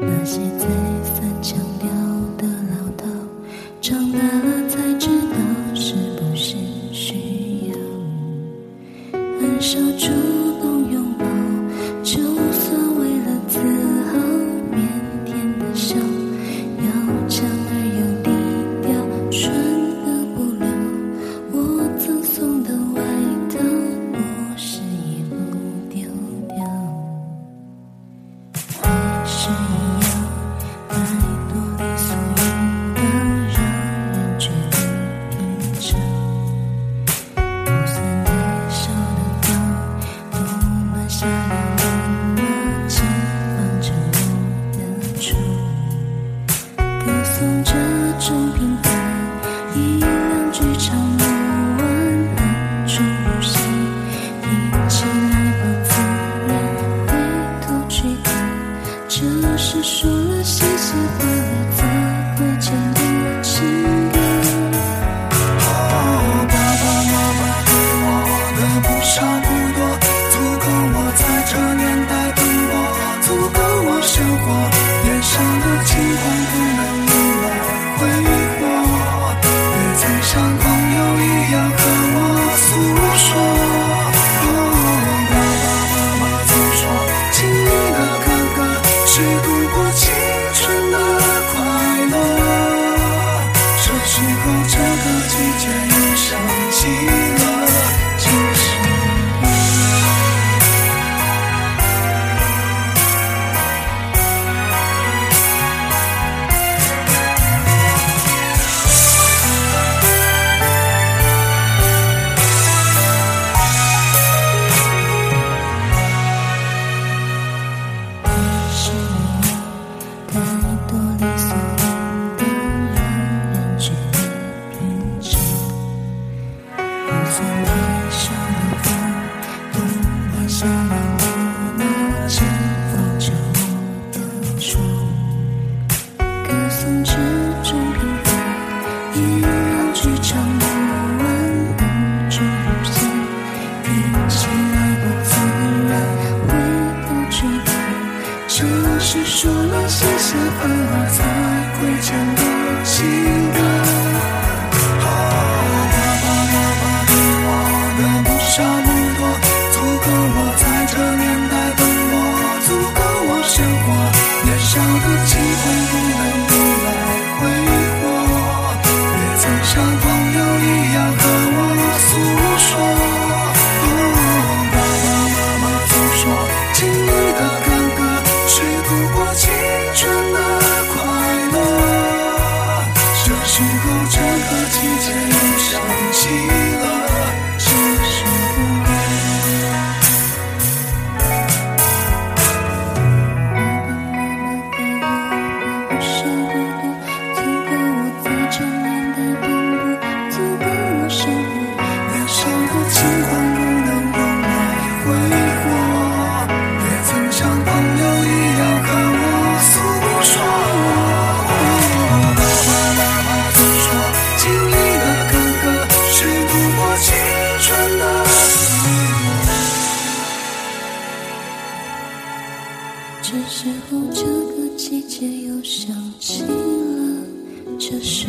那些再三强调的老套，长大了才知道是不是需要。很少住。差不多足够我在这年代奔波足够我生活年少的轻狂不能那些相反而才亏欠的。情歌哦我的不少这时候这个季节又想起了这首